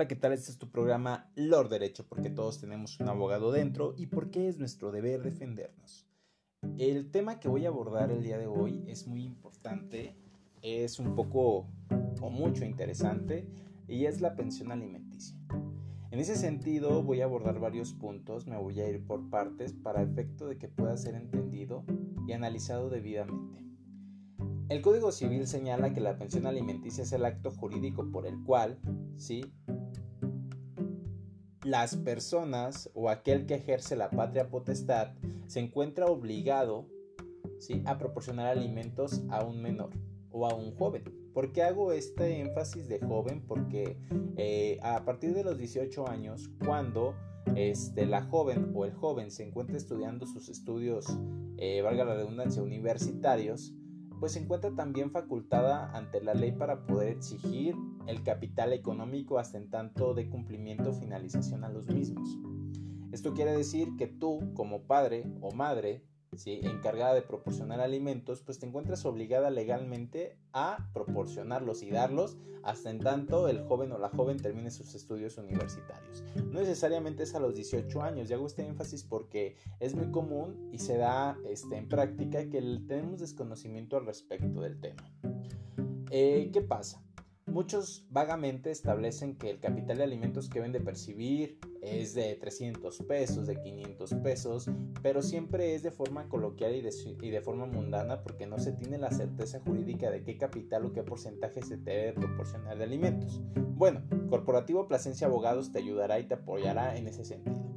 Hola, ¿qué tal? Este es tu programa Lord Derecho, porque todos tenemos un abogado dentro y porque es nuestro deber defendernos. El tema que voy a abordar el día de hoy es muy importante, es un poco o mucho interesante y es la pensión alimenticia. En ese sentido voy a abordar varios puntos, me voy a ir por partes para efecto de que pueda ser entendido y analizado debidamente. El Código Civil señala que la pensión alimenticia es el acto jurídico por el cual, ¿sí? Las personas o aquel que ejerce la patria potestad se encuentra obligado ¿sí? a proporcionar alimentos a un menor o a un joven. ¿Por qué hago este énfasis de joven? Porque eh, a partir de los 18 años, cuando este, la joven o el joven se encuentra estudiando sus estudios, eh, valga la redundancia, universitarios, pues se encuentra también facultada ante la ley para poder exigir el capital económico hasta en tanto de cumplimiento o finalización a los mismos. Esto quiere decir que tú, como padre o madre, ¿sí? encargada de proporcionar alimentos, pues te encuentras obligada legalmente a proporcionarlos y darlos hasta en tanto el joven o la joven termine sus estudios universitarios. No necesariamente es a los 18 años, y hago este énfasis porque es muy común y se da este, en práctica que tenemos desconocimiento al respecto del tema. Eh, ¿Qué pasa? Muchos vagamente establecen que el capital de alimentos que deben de percibir es de 300 pesos, de 500 pesos, pero siempre es de forma coloquial y de, forma mundana porque no se tiene la certeza jurídica de qué capital o qué porcentaje se te debe proporcionar de alimentos. Bueno, Corporativo Plasencia Abogados te ayudará y te apoyará en ese sentido.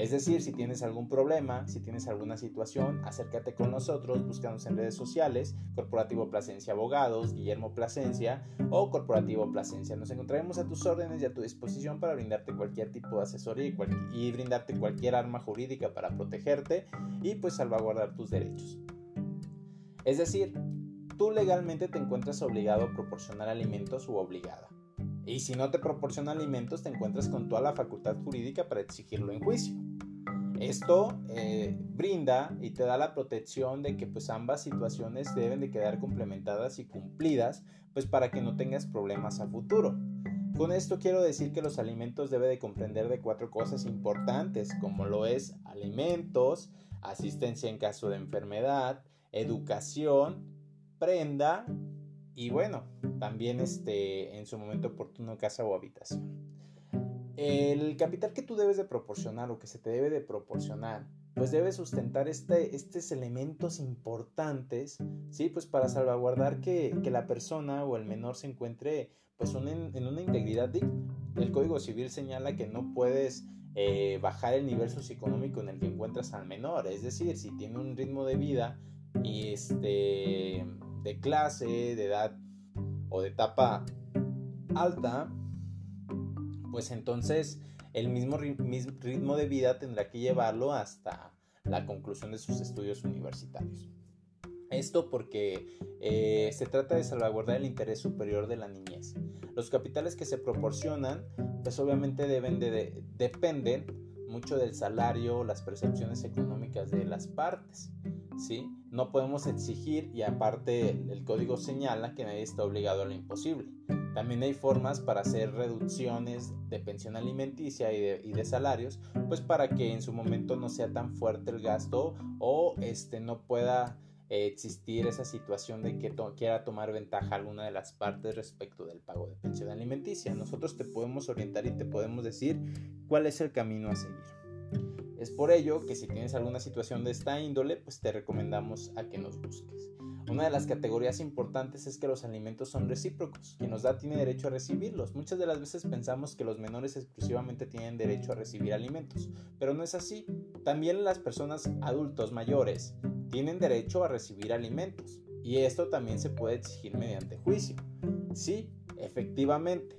Es decir, si tienes algún problema, si tienes alguna situación, acércate con nosotros, búscanos en redes sociales, Corporativo Plasencia Abogados, Guillermo Plasencia o Corporativo Plasencia. Nos encontraremos a tus órdenes y a tu disposición para brindarte cualquier tipo de asesoría y, brindarte cualquier arma jurídica para protegerte y pues salvaguardar tus derechos. Es decir, tú legalmente te encuentras obligado a proporcionar alimentos u obligada. Y si no te proporciona alimentos, te encuentras con toda la facultad jurídica para exigirlo en juicio. Esto eh, brinda y te da la protección de que pues ambas situaciones deben de quedar complementadas y cumplidas pues para que no tengas problemas a futuro. Con esto quiero decir que los alimentos debe de comprender de cuatro cosas importantes como lo es alimentos, asistencia en caso de enfermedad, educación, prenda y bueno, también este en su momento oportuno casa o habitación. El capital que tú debes de proporcionar o que se te debe de proporcionar, pues debe sustentar este, estos elementos importantes, ¿sí? Pues para salvaguardar que, la persona o el menor se encuentre pues en, una integridad digna. El Código Civil señala que no puedes eh, bajar el nivel socioeconómico en el que encuentras al menor, es decir, si tiene un ritmo de vida y este, de clase, de edad o de etapa alta, pues entonces el mismo ritmo de vida tendrá que llevarlo hasta la conclusión de sus estudios universitarios. Esto porque eh, se trata de salvaguardar el interés superior de la niñez. Los capitales que se proporcionan, pues obviamente deben de, dependen mucho del salario, las percepciones económicas de las partes. ¿sí? No podemos exigir, y aparte el código señala que nadie está obligado a lo imposible. También hay formas para hacer reducciones de pensión alimenticia y de, salarios, pues para que en su momento no sea tan fuerte el gasto o este, no pueda eh, existir esa situación de que quiera tomar ventaja alguna de las partes respecto del pago de pensión alimenticia. Nosotros te podemos orientar y te podemos decir cuál es el camino a seguir. Es por ello que si tienes alguna situación de esta índole, pues te recomendamos a que nos busques. Una de las categorías importantes es que los alimentos son recíprocos. Quien nos da tiene derecho a recibirlos. Muchas de las veces pensamos que los menores exclusivamente tienen derecho a recibir alimentos, pero no es así. También las personas adultos mayores tienen derecho a recibir alimentos y esto también se puede exigir mediante juicio. Sí, efectivamente,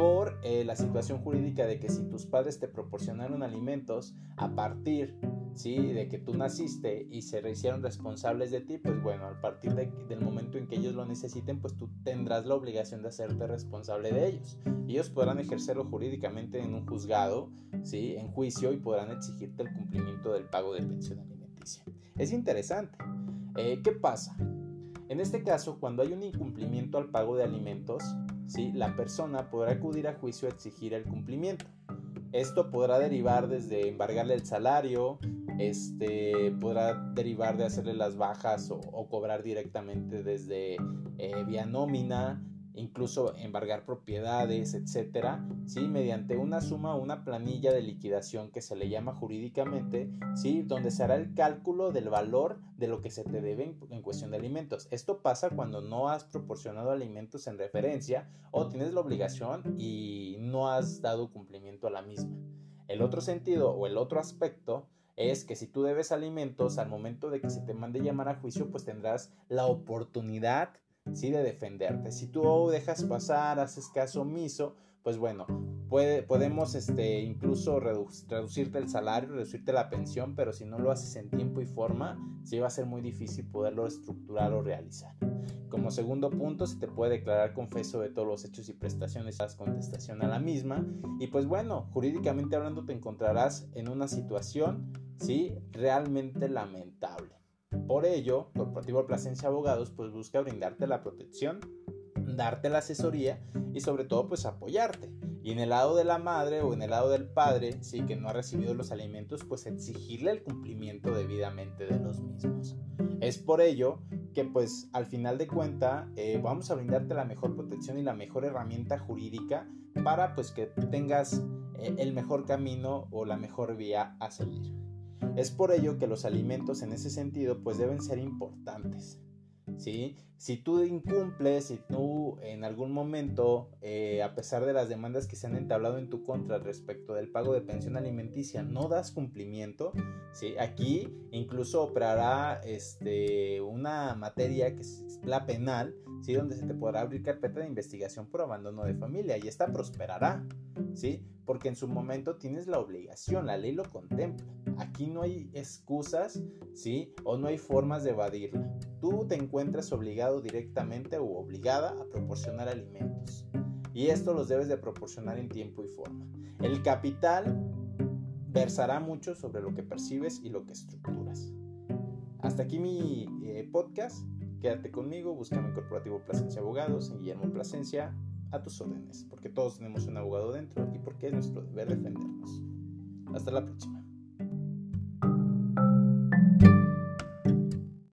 por eh, la situación jurídica de que si tus padres te proporcionaron alimentos a partir ¿sí? de que tú naciste y se hicieron responsables de ti, pues bueno, a partir del momento en que ellos lo necesiten, pues tú tendrás la obligación de hacerte responsable de ellos. Ellos podrán ejercerlo jurídicamente en un juzgado, ¿sí? en juicio, y podrán exigirte el cumplimiento del pago de pensión alimenticia. Es interesante. Eh, ¿Qué pasa? En este caso, cuando hay un incumplimiento al pago de alimentos, ¿sí? la persona podrá acudir a juicio a exigir el cumplimiento. Esto podrá derivar desde embargarle el salario, este, podrá derivar de hacerle las bajas o, cobrar directamente desde eh, vía nómina, incluso embargar propiedades, etcétera, ¿sí? mediante una suma o una planilla de liquidación que se le llama jurídicamente, ¿sí? donde se hará el cálculo del valor de lo que se te debe en, cuestión de alimentos. Esto pasa cuando no has proporcionado alimentos en referencia o tienes la obligación y no has dado cumplimiento a la misma. El otro sentido o el otro aspecto es que si tú debes alimentos al momento de que se te mande llamar a juicio, pues tendrás la oportunidad ¿sí? de defenderte. Si tú dejas pasar, haces caso omiso, pues bueno, puede, podemos este, incluso reducirte el salario, reducirte la pensión, pero si no lo haces en tiempo y forma, sí va a ser muy difícil poderlo estructurar o realizar. Como segundo punto, se te puede declarar confeso de todos los hechos y prestaciones, das contestación a la misma. Y pues bueno, jurídicamente hablando te encontrarás en una situación, ¿sí? Realmente lamentable. Por ello, Corporativo Plasencia Abogados pues busca brindarte la protección, darte la asesoría y sobre todo pues apoyarte. Y en el lado de la madre o en el lado del padre, sí que no ha recibido los alimentos, pues exigirle el cumplimiento debidamente de los mismos. Es por ello que pues al final de cuenta eh, vamos a brindarte la mejor protección y la mejor herramienta jurídica para pues que tengas eh, el mejor camino o la mejor vía a seguir. Es por ello que los alimentos en ese sentido pues deben ser importantes. ¿sí? Si tú incumples, si tú en algún momento, eh, a pesar de las demandas que se han entablado en tu contra respecto del pago de pensión alimenticia, no das cumplimiento, ¿sí? aquí incluso operará este, una materia que es la penal, ¿sí? donde se te podrá abrir carpeta de investigación por abandono de familia y esta prosperará, ¿sí? porque en su momento tienes la obligación, la ley lo contempla. Aquí no hay excusas, ¿sí? O no hay formas de evadirla. Tú te encuentras obligado directamente o obligada a proporcionar alimentos. Y esto los debes de proporcionar en tiempo y forma. El capital versará mucho sobre lo que percibes y lo que estructuras. Hasta aquí mi eh, podcast. Quédate conmigo, búscame en Corporativo Plasencia Abogados, en Guillermo Plasencia, a tus órdenes, porque todos tenemos un abogado dentro y porque es nuestro deber defendernos. Hasta la próxima.